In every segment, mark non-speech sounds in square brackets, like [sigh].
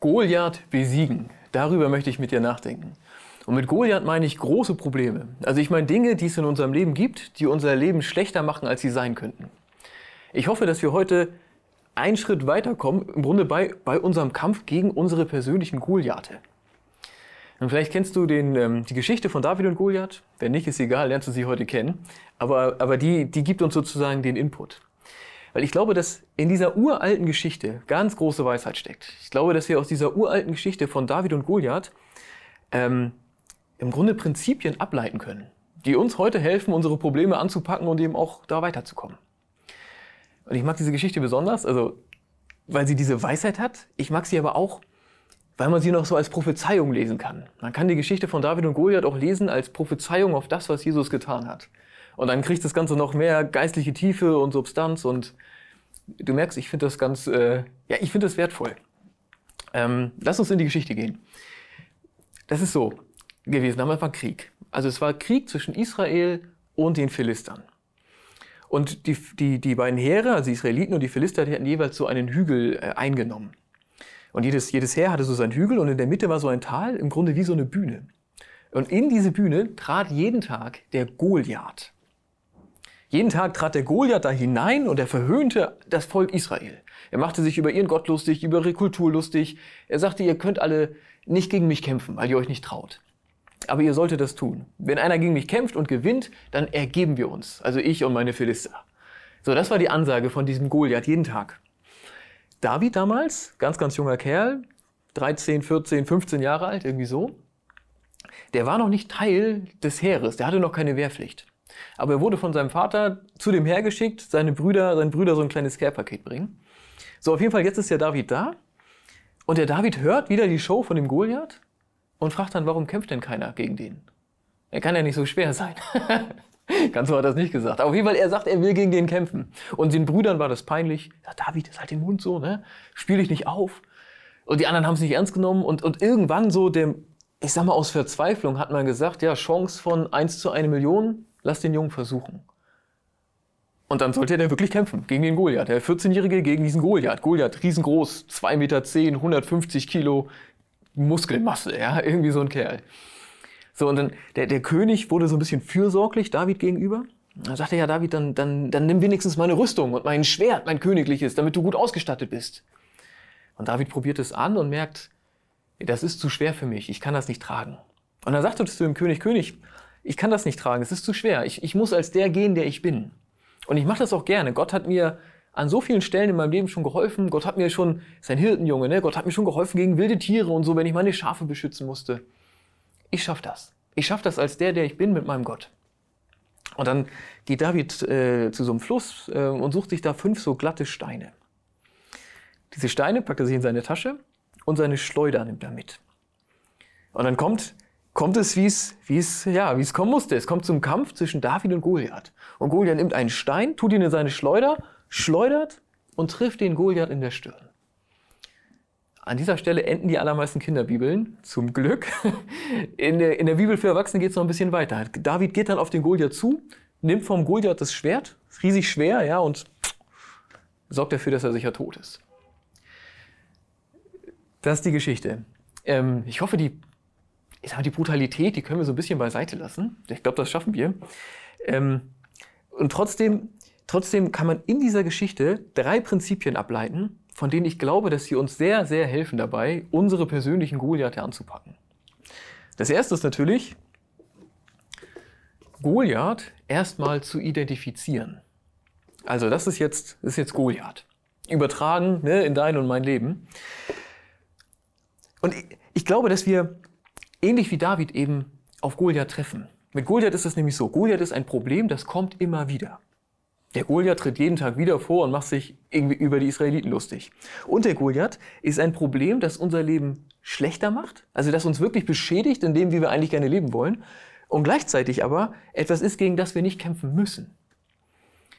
Goliath besiegen. Darüber möchte ich mit dir nachdenken. Und mit Goliath meine ich große Probleme. Also ich meine Dinge, die es in unserem Leben gibt, die unser Leben schlechter machen, als sie sein könnten. Ich hoffe, dass wir heute einen Schritt weiterkommen, im Grunde bei, bei unserem Kampf gegen unsere persönlichen Goliathe. Und vielleicht kennst du den, ähm, die Geschichte von David und Goliath. Wenn nicht, ist egal, lernst du sie heute kennen. Aber, aber die, die gibt uns sozusagen den Input. Weil ich glaube, dass in dieser uralten Geschichte ganz große Weisheit steckt. Ich glaube, dass wir aus dieser uralten Geschichte von David und Goliath ähm, im Grunde Prinzipien ableiten können, die uns heute helfen, unsere Probleme anzupacken und eben auch da weiterzukommen. Und ich mag diese Geschichte besonders, also weil sie diese Weisheit hat. Ich mag sie aber auch, weil man sie noch so als Prophezeiung lesen kann. Man kann die Geschichte von David und Goliath auch lesen als Prophezeiung auf das, was Jesus getan hat. Und dann kriegt das Ganze noch mehr geistliche Tiefe und Substanz und du merkst, ich finde das ganz, äh, ja, ich finde das wertvoll. Ähm, lass uns in die Geschichte gehen. Das ist so gewesen, da war Krieg. Also es war Krieg zwischen Israel und den Philistern. Und die, die, die beiden Heere, also die Israeliten und die Philister, die hatten jeweils so einen Hügel äh, eingenommen. Und jedes, jedes Heer hatte so seinen Hügel und in der Mitte war so ein Tal, im Grunde wie so eine Bühne. Und in diese Bühne trat jeden Tag der Goliath. Jeden Tag trat der Goliath da hinein und er verhöhnte das Volk Israel. Er machte sich über ihren Gott lustig, über ihre Kultur lustig. Er sagte, ihr könnt alle nicht gegen mich kämpfen, weil ihr euch nicht traut. Aber ihr solltet das tun. Wenn einer gegen mich kämpft und gewinnt, dann ergeben wir uns. Also ich und meine Philister. So, das war die Ansage von diesem Goliath jeden Tag. David damals, ganz, ganz junger Kerl, 13, 14, 15 Jahre alt, irgendwie so, der war noch nicht Teil des Heeres, der hatte noch keine Wehrpflicht. Aber er wurde von seinem Vater zu dem Heer geschickt, seine Brüder, seine Brüder so ein kleines Care-Paket bringen. So, auf jeden Fall, jetzt ist der David da. Und der David hört wieder die Show von dem Goliath und fragt dann, warum kämpft denn keiner gegen den? Er kann ja nicht so schwer sein. [laughs] Ganz so hat er das nicht gesagt. Aber auf jeden Fall, er sagt, er will gegen den kämpfen. Und den Brüdern war das peinlich. Ja, David, ist halt den Mund so, ne? Spiel dich nicht auf. Und die anderen haben es nicht ernst genommen. Und, und irgendwann so dem, ich sag mal, aus Verzweiflung hat man gesagt, ja, Chance von 1 zu 1 Million, lass den Jungen versuchen. Und dann sollte er wirklich kämpfen gegen den Goliath. Der 14-Jährige gegen diesen Goliath. Goliath, riesengroß, 2,10 Meter, 150 Kilo Muskelmasse, ja, irgendwie so ein Kerl. So, und dann, der, der König wurde so ein bisschen fürsorglich David gegenüber. Dann sagte ja, David, dann, dann, dann nimm wenigstens meine Rüstung und mein Schwert, mein königliches, damit du gut ausgestattet bist. Und David probiert es an und merkt, das ist zu schwer für mich, ich kann das nicht tragen. Und dann sagte er zu dem König, König, ich kann das nicht tragen, es ist zu schwer, ich, ich muss als der gehen, der ich bin. Und ich mache das auch gerne. Gott hat mir an so vielen Stellen in meinem Leben schon geholfen. Gott hat mir schon, ist ein Hirtenjunge, ne? Gott hat mir schon geholfen gegen wilde Tiere und so, wenn ich meine Schafe beschützen musste ich schaffe das. Ich schaffe das als der, der ich bin mit meinem Gott. Und dann geht David äh, zu so einem Fluss äh, und sucht sich da fünf so glatte Steine. Diese Steine packt er sich in seine Tasche und seine Schleuder nimmt er mit. Und dann kommt, kommt es, wie es, ja, kommen musste. Es kommt zum Kampf zwischen David und Goliath. Und Goliath nimmt einen Stein, tut ihn in seine Schleuder, schleudert und trifft den Goliath in der Stirn. An dieser Stelle enden die allermeisten Kinderbibeln, zum Glück. [laughs] In der, in der Bibel für Erwachsene geht es noch ein bisschen weiter. David geht dann auf den Goliath zu, nimmt vom Goliath das Schwert, riesig schwer, ja, und sorgt dafür, dass er sicher tot ist. Das ist die Geschichte. Ähm, ich hoffe, die, ich sag, die Brutalität, die können wir so ein bisschen beiseite lassen. Ich glaube, das schaffen wir. Ähm, und trotzdem, trotzdem kann man in dieser Geschichte drei Prinzipien ableiten, von denen ich glaube, dass sie uns sehr, sehr helfen dabei, unsere persönlichen Goliathe anzupacken. Das erste ist natürlich, Goliath erstmal zu identifizieren. Also das ist jetzt, ist jetzt Goliath. Übertragen ne, in dein und mein Leben. Und ich, ich glaube, dass wir ähnlich wie David eben auf Goliath treffen. Mit Goliath ist es nämlich so, Goliath ist ein Problem, das kommt immer wieder. Der Goliath tritt jeden Tag wieder vor und macht sich irgendwie über die Israeliten lustig. Und der Goliath ist ein Problem, das unser Leben schlechter macht, also das uns wirklich beschädigt in dem, wie wir eigentlich gerne leben wollen, und gleichzeitig aber etwas ist, gegen das wir nicht kämpfen müssen.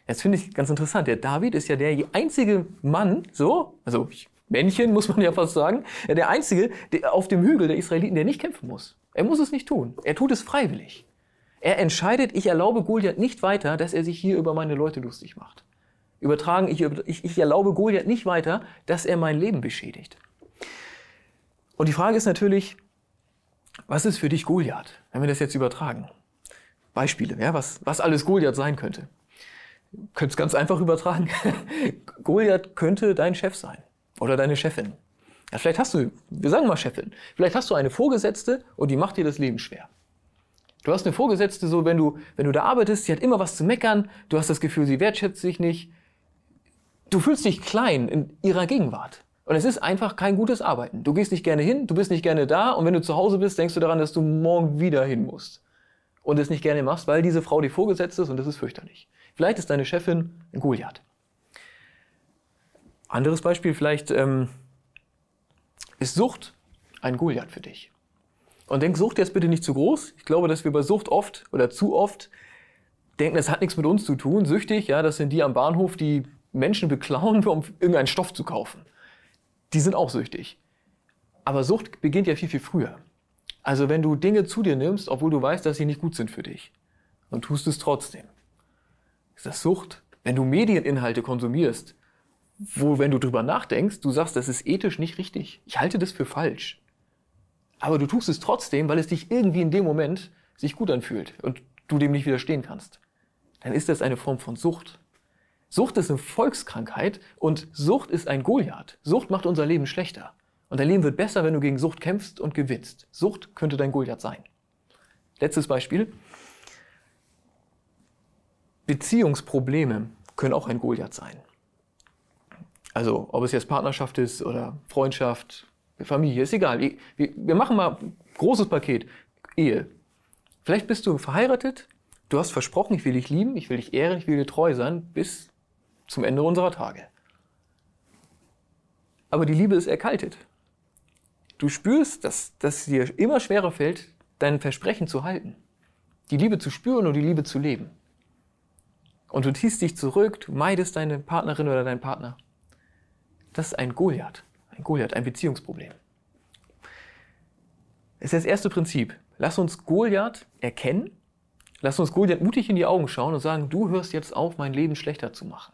Jetzt finde ich ganz interessant. Der David ist ja der einzige Mann, so, also Männchen muss man ja fast sagen, der einzige der auf dem Hügel der Israeliten, der nicht kämpfen muss. Er muss es nicht tun. Er tut es freiwillig. Er entscheidet, ich erlaube Goliath nicht weiter, dass er sich hier über meine Leute lustig macht. Übertragen, ich, ich, ich erlaube Goliath nicht weiter, dass er mein Leben beschädigt. Und die Frage ist natürlich, was ist für dich Goliath, wenn wir das jetzt übertragen? Beispiele, ja, was, was alles Goliath sein könnte. Könnt es ganz einfach übertragen. [laughs] Goliath könnte dein Chef sein oder deine Chefin. Ja, vielleicht hast du, wir sagen mal Chefin, vielleicht hast du eine Vorgesetzte und die macht dir das Leben schwer. Du hast eine Vorgesetzte, so wenn du, wenn du da arbeitest, sie hat immer was zu meckern, du hast das Gefühl, sie wertschätzt dich nicht. Du fühlst dich klein in ihrer Gegenwart. Und es ist einfach kein gutes Arbeiten. Du gehst nicht gerne hin, du bist nicht gerne da und wenn du zu Hause bist, denkst du daran, dass du morgen wieder hin musst. Und es nicht gerne machst, weil diese Frau dir vorgesetzt ist und das ist fürchterlich. Vielleicht ist deine Chefin ein Goliath. Anderes Beispiel, vielleicht ähm, ist Sucht ein Goliath für dich. Und denk Sucht jetzt bitte nicht zu groß. Ich glaube, dass wir bei Sucht oft oder zu oft denken, das hat nichts mit uns zu tun. Süchtig, ja, das sind die am Bahnhof, die Menschen beklauen, [laughs] um irgendeinen Stoff zu kaufen. Die sind auch süchtig. Aber Sucht beginnt ja viel, viel früher. Also wenn du Dinge zu dir nimmst, obwohl du weißt, dass sie nicht gut sind für dich, und tust es trotzdem. Ist das Sucht? Wenn du Medieninhalte konsumierst, wo, wenn du drüber nachdenkst, du sagst, das ist ethisch nicht richtig. Ich halte das für falsch aber du tust es trotzdem, weil es dich irgendwie in dem Moment sich gut anfühlt und du dem nicht widerstehen kannst. Dann ist das eine Form von Sucht. Sucht ist eine Volkskrankheit und Sucht ist ein Goliath. Sucht macht unser Leben schlechter. Und dein Leben wird besser, wenn du gegen Sucht kämpfst und gewinnst. Sucht könnte dein Goliath sein. Letztes Beispiel. Beziehungsprobleme können auch ein Goliath sein. Also, ob es jetzt Partnerschaft ist oder Freundschaft, Familie, ist egal. Wir machen mal ein großes Paket. Ehe. Vielleicht bist du verheiratet, du hast versprochen, ich will dich lieben, ich will dich ehren, ich will dir treu sein, bis zum Ende unserer Tage. Aber die Liebe ist erkaltet. Du spürst, dass, dass dir immer schwerer fällt, dein Versprechen zu halten. Die Liebe zu spüren und die Liebe zu leben. Und du ziehst dich zurück, du meidest deine Partnerin oder deinen Partner. Das ist ein Goliath. Ein Goliath, ein Beziehungsproblem. Das ist das erste Prinzip. Lass uns Goliath erkennen. Lass uns Goliath mutig in die Augen schauen und sagen, du hörst jetzt auf, mein Leben schlechter zu machen.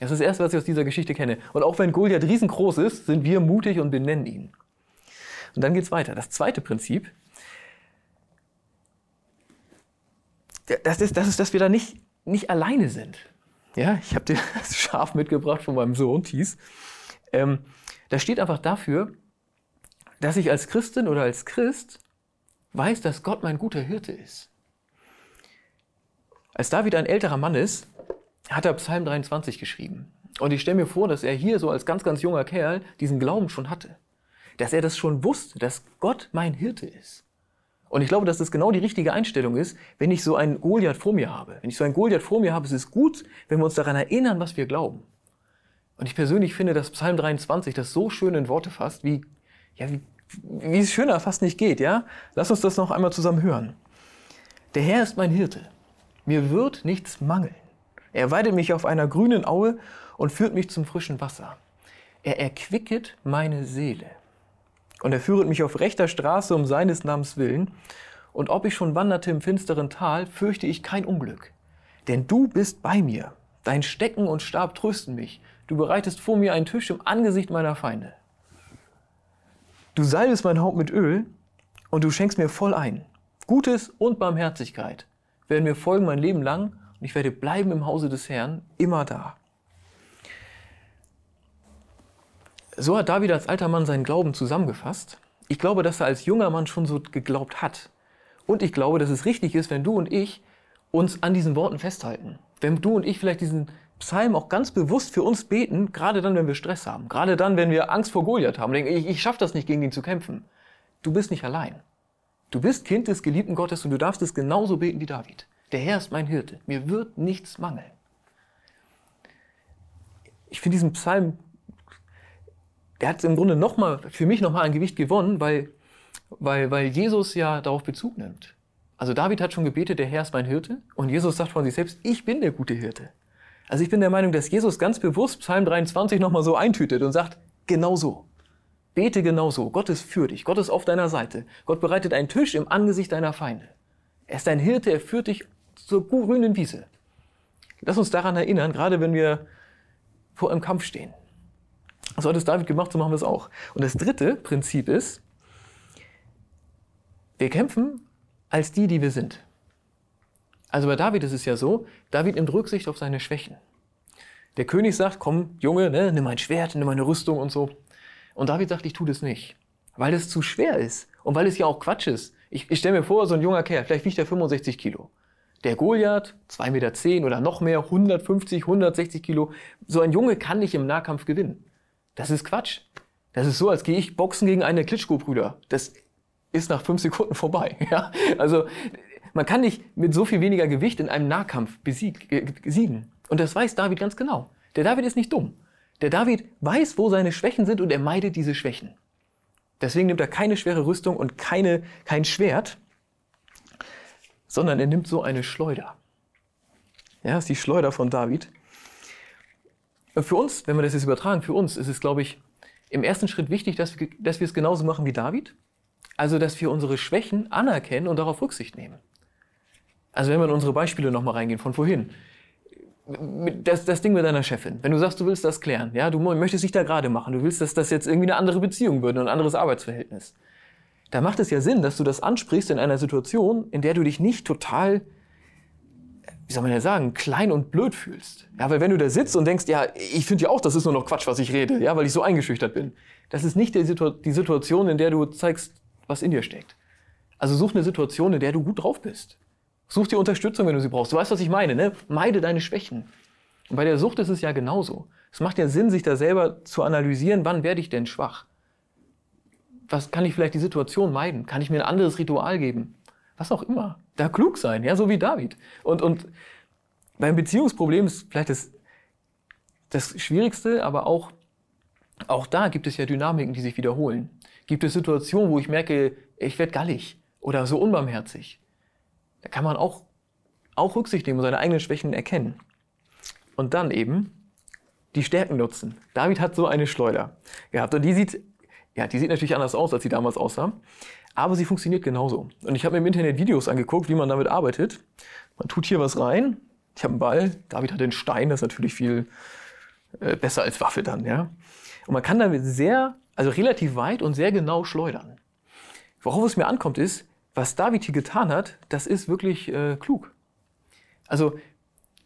Das ist das Erste, was ich aus dieser Geschichte kenne. Und auch wenn Goliath riesengroß ist, sind wir mutig und benennen ihn. Und dann geht es weiter. Das zweite Prinzip, das ist, das ist dass wir da nicht, nicht alleine sind. Ja, ich habe dir [laughs] das Schaf mitgebracht von meinem Sohn, Thies. Ähm, das steht einfach dafür, dass ich als Christin oder als Christ weiß, dass Gott mein guter Hirte ist. Als David ein älterer Mann ist, hat er Psalm 23 geschrieben. Und ich stelle mir vor, dass er hier so als ganz, ganz junger Kerl diesen Glauben schon hatte. Dass er das schon wusste, dass Gott mein Hirte ist. Und ich glaube, dass das genau die richtige Einstellung ist, wenn ich so einen Goliath vor mir habe. Wenn ich so einen Goliath vor mir habe, ist es gut, wenn wir uns daran erinnern, was wir glauben. Und ich persönlich finde, dass Psalm 23 das so schön in Worte fasst, wie, ja, wie, wie es schöner fast nicht geht, ja? Lass uns das noch einmal zusammen hören. Der Herr ist mein Hirte. Mir wird nichts mangeln. Er weidet mich auf einer grünen Aue und führt mich zum frischen Wasser. Er erquicket meine Seele. Und er führet mich auf rechter Straße um seines Namens willen. Und ob ich schon wanderte im finsteren Tal, fürchte ich kein Unglück. Denn du bist bei mir. Dein Stecken und Stab trösten mich. Du bereitest vor mir einen Tisch im Angesicht meiner Feinde. Du salbest mein Haupt mit Öl und du schenkst mir voll ein. Gutes und Barmherzigkeit werden mir folgen mein Leben lang und ich werde bleiben im Hause des Herrn, immer da. So hat David als alter Mann seinen Glauben zusammengefasst. Ich glaube, dass er als junger Mann schon so geglaubt hat. Und ich glaube, dass es richtig ist, wenn du und ich uns an diesen Worten festhalten. Wenn du und ich vielleicht diesen Psalm auch ganz bewusst für uns beten, gerade dann, wenn wir Stress haben, gerade dann, wenn wir Angst vor Goliath haben, denken, ich, ich schaffe das nicht, gegen ihn zu kämpfen. Du bist nicht allein. Du bist Kind des geliebten Gottes und du darfst es genauso beten wie David. Der Herr ist mein Hirte. Mir wird nichts mangeln. Ich finde diesen Psalm, der hat im Grunde noch mal, für mich nochmal ein Gewicht gewonnen, weil, weil, weil Jesus ja darauf Bezug nimmt. Also David hat schon gebetet, der Herr ist mein Hirte. Und Jesus sagt von sich selbst, ich bin der gute Hirte. Also ich bin der Meinung, dass Jesus ganz bewusst Psalm 23 nochmal so eintütet und sagt, genau so. Bete genau so. Gott ist für dich. Gott ist auf deiner Seite. Gott bereitet einen Tisch im Angesicht deiner Feinde. Er ist dein Hirte, er führt dich zur grünen Wiese. Lass uns daran erinnern, gerade wenn wir vor einem Kampf stehen. So hat es David gemacht, so machen wir es auch. Und das dritte Prinzip ist, Wir kämpfen als die, die wir sind. Also bei David ist es ja so, David nimmt Rücksicht auf seine Schwächen. Der König sagt, komm, Junge, ne, nimm mein Schwert, nimm meine Rüstung und so. Und David sagt, ich tue das nicht, weil es zu schwer ist und weil es ja auch Quatsch ist. Ich, ich stelle mir vor, so ein junger Kerl, vielleicht wiegt er 65 Kilo. Der Goliath, 2,10 Meter oder noch mehr, 150, 160 Kilo. So ein Junge kann nicht im Nahkampf gewinnen. Das ist Quatsch. Das ist so, als gehe ich boxen gegen einen der Klitschko-Brüder. Das ist nach fünf Sekunden vorbei. [laughs] Ja? Also man kann nicht mit so viel weniger Gewicht in einem Nahkampf besiegen. Und das weiß David ganz genau. Der David ist nicht dumm. Der David weiß, wo seine Schwächen sind und er meidet diese Schwächen. Deswegen nimmt er keine schwere Rüstung und keine, kein Schwert, sondern er nimmt so eine Schleuder. Ja, das ist die Schleuder von David. Und für uns, wenn wir das jetzt übertragen, für uns ist es, glaube ich, im ersten Schritt wichtig, dass wir, dass wir es genauso machen wie David. Also, dass wir unsere Schwächen anerkennen und darauf Rücksicht nehmen. Also, wenn wir in unsere Beispiele nochmal reingehen von vorhin. Das, das Ding mit deiner Chefin. Wenn du sagst, du willst das klären, ja, du möchtest dich da gerade machen, du willst, dass das jetzt irgendwie eine andere Beziehung wird und ein anderes Arbeitsverhältnis. Da macht es ja Sinn, dass du das ansprichst in einer Situation, in der du dich nicht total wie soll man ja sagen, klein und blöd fühlst. Ja, weil wenn du da sitzt und denkst, ja, ich finde ja auch, das ist nur noch Quatsch, was ich rede, ja, weil ich so eingeschüchtert bin. Das ist nicht die, Situ die Situation, in der du zeigst, was in dir steckt. Also such eine Situation, in der du gut drauf bist. Such dir Unterstützung, wenn du sie brauchst. Du weißt, was ich meine, ne? Meide deine Schwächen. Und bei der Sucht ist es ja genauso. Es macht ja Sinn, sich da selber zu analysieren, wann werde ich denn schwach? Was kann ich vielleicht die Situation meiden? Kann ich mir ein anderes Ritual geben? Was auch immer da klug sein, ja, so wie David. Und, und beim Beziehungsproblem ist vielleicht das, das Schwierigste, aber auch, auch da gibt es ja Dynamiken, die sich wiederholen. Gibt es Situationen, wo ich merke, ich werde gallig oder so unbarmherzig. Da kann man auch, auch Rücksicht nehmen und seine eigenen Schwächen erkennen. Und dann eben die Stärken nutzen. David hat so eine Schleuder gehabt und die sieht, ja, die sieht natürlich anders aus, als sie damals aussah aber sie funktioniert genauso. Und ich habe mir im Internet Videos angeguckt, wie man damit arbeitet. Man tut hier was rein. Ich habe einen Ball. David hat den Stein, das ist natürlich viel äh, besser als Waffe dann, ja. Und man kann damit sehr, also relativ weit und sehr genau schleudern. Worauf es mir ankommt, ist, was David hier getan hat, das ist wirklich äh, klug. Also,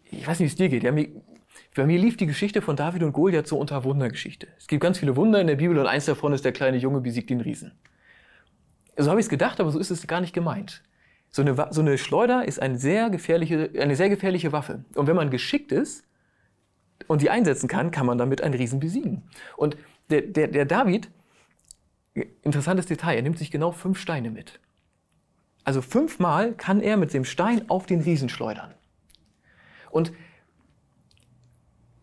ich weiß nicht, wie es dir geht. Ja, mir, bei mir lief die Geschichte von David und Goliath so unter Wundergeschichte. Es gibt ganz viele Wunder in der Bibel und eins davon ist, der kleine Junge besiegt den Riesen. So habe ich es gedacht, aber so ist es gar nicht gemeint. So eine, so eine Schleuder ist eine sehr, gefährliche, eine sehr gefährliche Waffe. Und wenn man geschickt ist und die einsetzen kann, kann man damit einen Riesen besiegen. Und der, der, der David, interessantes Detail, er nimmt sich genau fünf Steine mit. Also fünfmal kann er mit dem Stein auf den Riesen schleudern. Und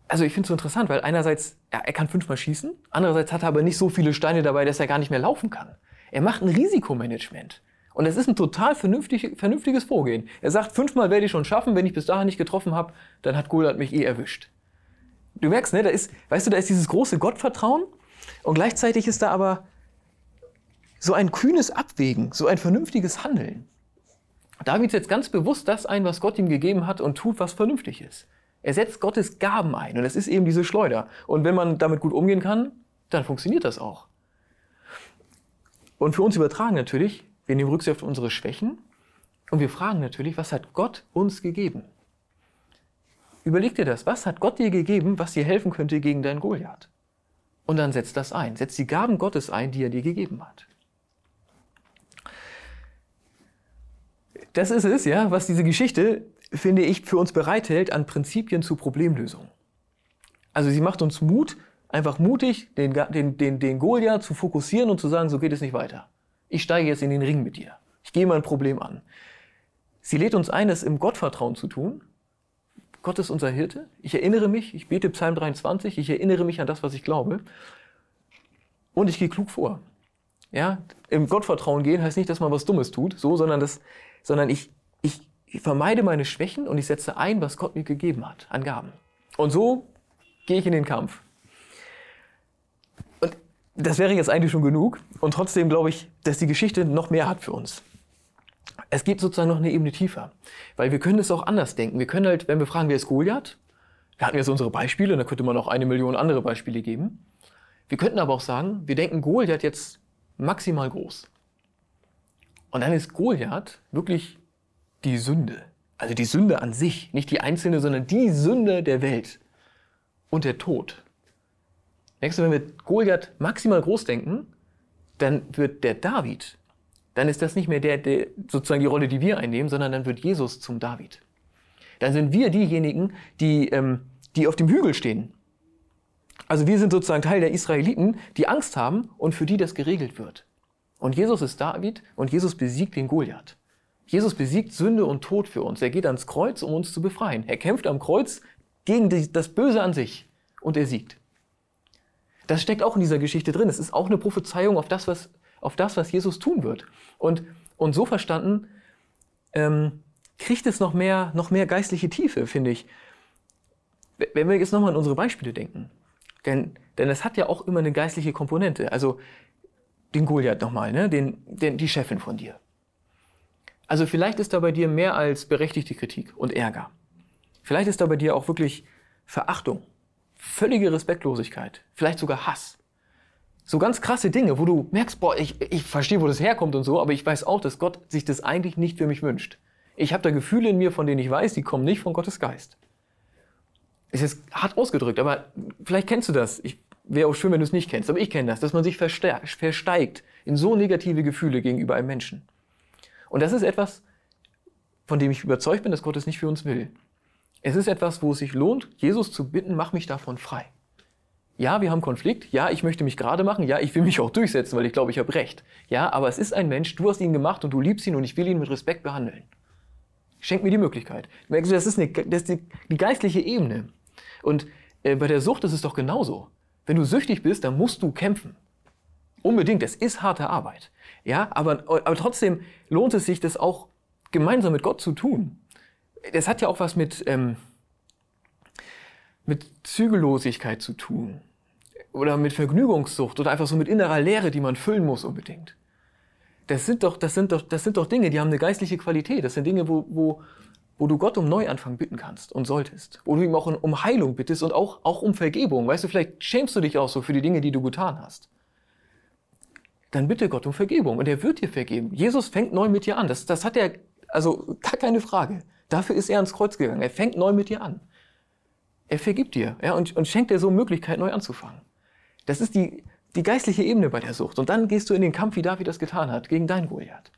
also ich finde es so interessant, weil einerseits, ja, er kann fünfmal schießen, andererseits hat er aber nicht so viele Steine dabei, dass er gar nicht mehr laufen kann. Er macht ein Risikomanagement. Und es ist ein total vernünftig, vernünftiges Vorgehen. Er sagt, fünfmal werde ich schon schaffen, wenn ich bis dahin nicht getroffen habe, dann hat Goliath mich eh erwischt. Du merkst, ne, da ist, weißt du, da ist dieses große Gottvertrauen und gleichzeitig ist da aber so ein kühnes Abwägen, so ein vernünftiges Handeln. David setzt ganz bewusst das ein, was Gott ihm gegeben hat und tut, was vernünftig ist. Er setzt Gottes Gaben ein und das ist eben diese Schleuder. Und wenn man damit gut umgehen kann, dann funktioniert das auch. Und für uns übertragen natürlich, wir nehmen Rücksicht auf unsere Schwächen und wir fragen natürlich, was hat Gott uns gegeben? Überleg dir das, was hat Gott dir gegeben, was dir helfen könnte gegen deinen Goliath? Und dann setz das ein, setz die Gaben Gottes ein, die er dir gegeben hat. Das ist es, ja, was diese Geschichte, finde ich, für uns bereithält an Prinzipien zur Problemlösung. Also sie macht uns Mut, einfach mutig, den, den, den, den Goliath zu fokussieren und zu sagen, so geht es nicht weiter. Ich steige jetzt in den Ring mit dir. Ich gehe mein Problem an. Sie lädt uns ein, es im Gottvertrauen zu tun. Gott ist unser Hirte. Ich erinnere mich, ich bete Psalm 23, ich erinnere mich an das, was ich glaube. Und ich gehe klug vor. Ja, im Gottvertrauen gehen heißt nicht, dass man was Dummes tut, so, sondern, das, sondern ich, ich, vermeide meine Schwächen und ich setze ein, was Gott mir gegeben hat an Gaben. Und so gehe ich in den Kampf das wäre jetzt eigentlich schon genug. Und trotzdem glaube ich, dass die Geschichte noch mehr hat für uns. Es geht sozusagen noch eine Ebene tiefer. Weil wir können es auch anders denken. Wir können halt, wenn wir fragen, wer ist Goliath? Wir hatten jetzt unsere Beispiele, da könnte man auch eine Million andere Beispiele geben. Wir könnten aber auch sagen, wir denken Goliath jetzt maximal groß. Und dann ist Goliath wirklich die Sünde. Also die Sünde an sich, nicht die einzelne, sondern die Sünde der Welt und der Tod. Merkst du, wenn wir Goliath maximal groß denken, dann wird der David, dann ist das nicht mehr der, der sozusagen die Rolle, die wir einnehmen, sondern dann wird Jesus zum David. Dann sind wir diejenigen, die, ähm, die auf dem Hügel stehen. Also wir sind sozusagen Teil der Israeliten, die Angst haben und für die das geregelt wird. Und Jesus ist David und Jesus besiegt den Goliath. Jesus besiegt Sünde und Tod für uns. Er geht ans Kreuz, um uns zu befreien. Er kämpft am Kreuz gegen das Böse an sich und er siegt. Das steckt auch in dieser Geschichte drin. Es ist auch eine Prophezeiung auf das, was, auf das, was Jesus tun wird. Und, und so verstanden ähm, kriegt es noch mehr, noch mehr geistliche Tiefe, finde ich. Wenn wir jetzt nochmal an unsere Beispiele denken. Denn, denn es hat ja auch immer eine geistliche Komponente. Also den Goliath nochmal, ne? den, den, die Chefin von dir. Also vielleicht ist da bei dir mehr als berechtigte Kritik und Ärger. Vielleicht ist da bei dir auch wirklich Verachtung, völlige Respektlosigkeit, vielleicht sogar Hass. So ganz krasse Dinge, wo du merkst, boah, ich, ich verstehe, wo das herkommt und so, aber ich weiß auch, dass Gott sich das eigentlich nicht für mich wünscht. Ich habe da Gefühle in mir, von denen ich weiß, die kommen nicht von Gottes Geist. Es ist hart ausgedrückt, aber vielleicht kennst du das. Ich wäre auch schön, wenn du es nicht kennst, aber ich kenne das, dass man sich versteigt in so negative Gefühle gegenüber einem Menschen. Und das ist etwas, von dem ich überzeugt bin, dass Gott es nicht für uns will. Es ist etwas, wo es sich lohnt, Jesus zu bitten, mach mich davon frei. Ja, wir haben Konflikt. Ja, ich möchte mich gerade machen. Ja, ich will mich auch durchsetzen, weil ich glaube, ich habe Recht. Ja, aber es ist ein Mensch, du hast ihn gemacht und du liebst ihn und ich will ihn mit Respekt behandeln. Schenk mir die Möglichkeit. Das ist, eine, das ist die, die geistliche Ebene. Und äh, bei der Sucht ist es doch genauso. Wenn du süchtig bist, dann musst du kämpfen. Unbedingt, es ist harte Arbeit. Ja, aber, aber trotzdem lohnt es sich, das auch gemeinsam mit Gott zu tun. Das hat ja auch was mit, ähm, mit Zügellosigkeit zu tun. Oder mit Vergnügungssucht oder einfach so mit innerer Leere, die man füllen muss unbedingt. Das sind doch, das sind doch, das sind doch Dinge, die haben eine geistliche Qualität. Das sind Dinge, wo, wo, wo du Gott um Neuanfang bitten kannst und solltest. Wo du ihm auch um Heilung bittest und auch, auch um Vergebung. Weißt du, vielleicht schämst du dich auch so für die Dinge, die du getan hast. Dann bitte Gott um Vergebung und er wird dir vergeben. Jesus fängt neu mit dir an. Das, das hat er, also gar keine Frage. Dafür ist er ans Kreuz gegangen. Er fängt neu mit dir an. Er vergibt dir ja, und, und schenkt dir so Möglichkeit, neu anzufangen. Das ist die, die geistliche Ebene bei der Sucht. Und dann gehst du in den Kampf, wie David das getan hat, gegen dein Goliath.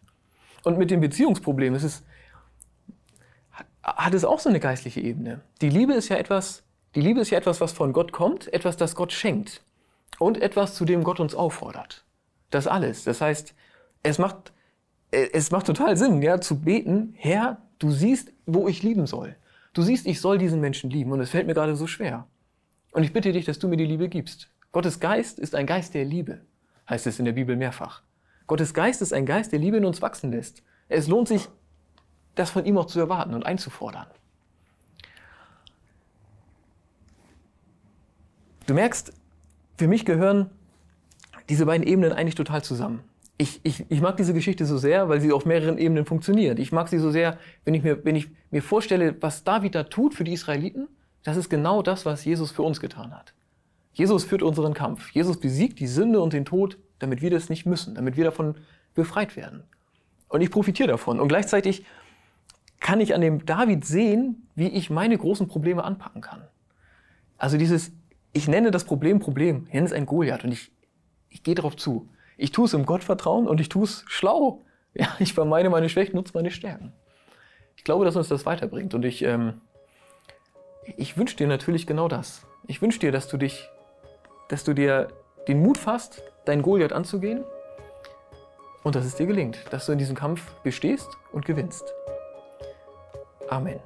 Und mit dem Beziehungsproblem ist es, hat es auch so eine geistliche Ebene. Die Liebe ist ja etwas, die Liebe ist ja etwas, was von Gott kommt, etwas, das Gott schenkt und etwas, zu dem Gott uns auffordert. Das alles. Das heißt, es macht, es macht total Sinn, ja, zu beten, Herr, du siehst, wo ich lieben soll. Du siehst, ich soll diesen Menschen lieben und es fällt mir gerade so schwer. Und ich bitte dich, dass du mir die Liebe gibst. Gottes Geist ist ein Geist der Liebe, heißt es in der Bibel mehrfach. Gottes Geist ist ein Geist, der Liebe in uns wachsen lässt. Es lohnt sich, das von ihm auch zu erwarten und einzufordern. Du merkst, für mich gehören diese beiden Ebenen eigentlich total zusammen. Ich, ich, ich mag diese Geschichte so sehr, weil sie auf mehreren Ebenen funktioniert. Ich mag sie so sehr, wenn ich, mir, wenn ich mir vorstelle, was David da tut für die Israeliten, das ist genau das, was Jesus für uns getan hat. Jesus führt unseren Kampf. Jesus besiegt die Sünde und den Tod, damit wir das nicht müssen, damit wir davon befreit werden. Und ich profitiere davon. Und gleichzeitig kann ich an dem David sehen, wie ich meine großen Probleme anpacken kann. Also dieses, ich nenne das Problem Problem, ich nenne es ein Goliath und ich, ich gehe darauf zu. Ich tue es im Gottvertrauen und ich tue es schlau. [laughs] Ja, ich vermeide meine Schwächen, nutze meine Stärken. Ich glaube, dass uns das weiterbringt und ich, ähm, ich wünsche dir natürlich genau das. Ich wünsche dir, dass du dich, dass du dir den Mut fasst, deinen Goliath anzugehen und dass es dir gelingt, dass du in diesem Kampf bestehst und gewinnst. Amen.